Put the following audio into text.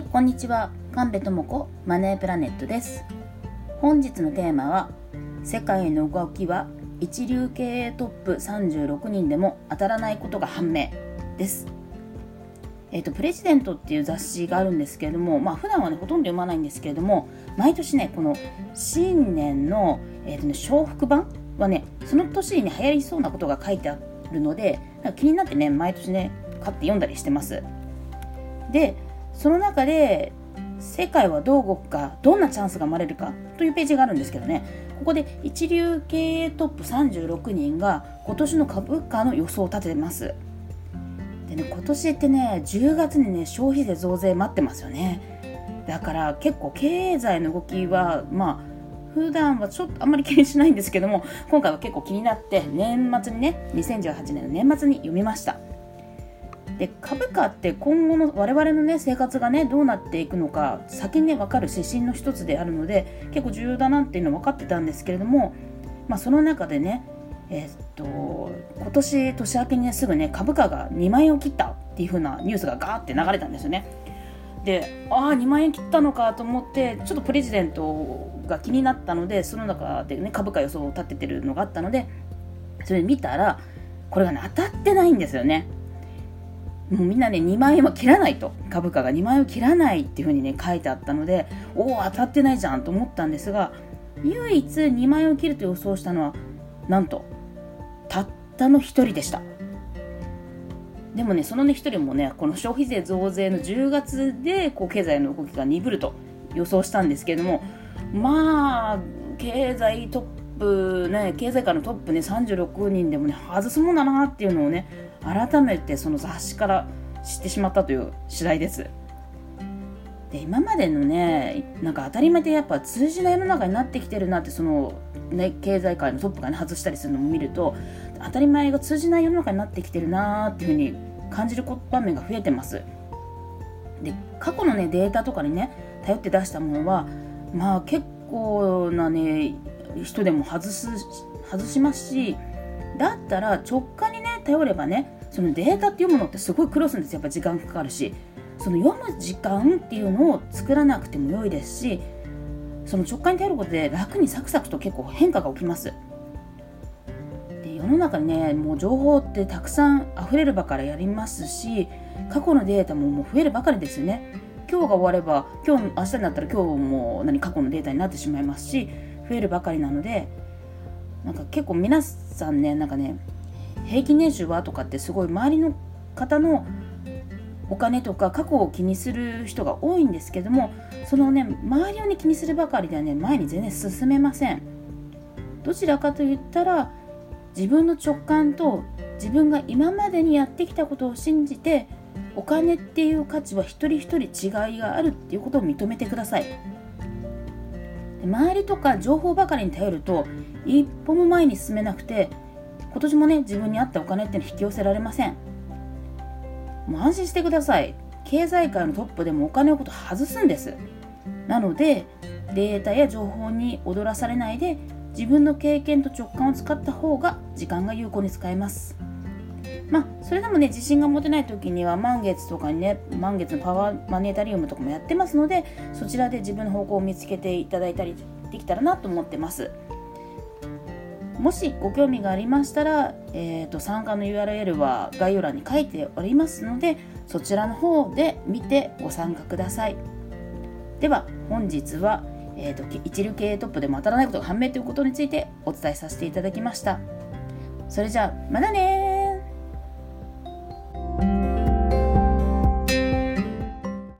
いこんにちは。神戸智子マネープラネットです。本日のテーマは世界の動きは一流経営トップ36人でも当たらないことが判明です。えーと、プレジデントっていう雑誌があるんですけれども、まあ普段はねほとんど読まないんですけれども毎年ねこの新年の、えーとね、小福版はねその年に、ね、流行りそうなことが書いてあるので気になってね毎年ね買って読んだりしてます。でその中で世界はどう動くかどんなチャンスが生まれるかというページがあるんですけどね。ここで一流経営トップ36人が今年の株価の予想を立ててます。でね今年ってね10月にね消費税増税待ってますよね。だから結構経済の動きはまあ普段はちょっとあんまり気にしないんですけども今回は結構気になって年末にね2018年の年末に読みました。で株価って今後の我々のね生活がねどうなっていくのか先にね分かる指針の一つであるので結構重要だなっていうのは分かってたんですけれども、まあ、その中でねえー、っと今年年明けにねすぐね株価が2万円を切ったっていう風なニュースがガーって流れたんですよね。でああ2万円切ったのかと思ってちょっとプレジデントが気になったのでその中でね株価予想を立ててるのがあったのでそれ見たらこれがね当たってないんですよね。もうみんなね2万円は切らないと。株価が2万円を切らないっていう風にね書いてあったのでおお当たってないじゃんと思ったんですが唯一2万円を切ると予想したのはなんとたったの1人でした。でもねそのね1人もねこの消費税増税の10月でこう経済の動きが鈍ると予想したんですけれどもまあ経済トップね経済界のトップね36人でもね外すもんだなっていうのをね改めてその雑誌から知ってしまったという次第です。で今までのねなんか当たり前でやっぱ通じない世の中になってきてるなってその、ね、経済界のトップがね外したりするのも見ると当たり前が通じない世の中になってきてるなっていうふうに感じる場面が増えてます。で過去のねデータとかにね頼って出したものはまあ結構なね人でも外す外しますしだったら直感頼ればねそのデータって読むのってすごい苦労するんです。よやっぱ時間かかるし。その読む時間っていうのを作らなくても良いですしその直感に頼ることで楽にサクサクと結構変化が起きます。で世の中にねもう情報ってたくさん溢れるばかりやりますし過去のデータももう増えるばかりですよね。今日が終われば今日明日になったら今日も何過去のデータになってしまいますし増えるばかりなのでなんか結構皆さんねなんかね平均年収はとかってすごい周りの方のお金とか過去を気にする人が多いんですけどもそのね周りをね気にするばかりではね前に全然進めません。どちらかといったら自分の直感と自分が今までにやってきたことを信じてお金っていう価値は一人一人違いがあるっていうことを認めてください。周りとか情報ばかりに頼ると一歩も前に進めなくて今年もね自分に合ったお金っての引き寄せられません。もう安心してください。経済界のトップでもお金のこと外すんです。なのでデータや情報に踊らされないで自分の経験と直感を使った方が時間が有効に使えます。まあそれでもね自信が持てない時には満月とかにね満月のパワーマネータリウムとかもやってますのでそちらで自分の方向を見つけていただいたりできたらなと思ってます。もしご興味がありましたら、えーと、参加の URL は概要欄に書いておりますのでそちらの方で見てご参加ください。では本日は、えーと、一流経営トップでも当たらないことが判明ということについてお伝えさせていただきました。それじゃあまたね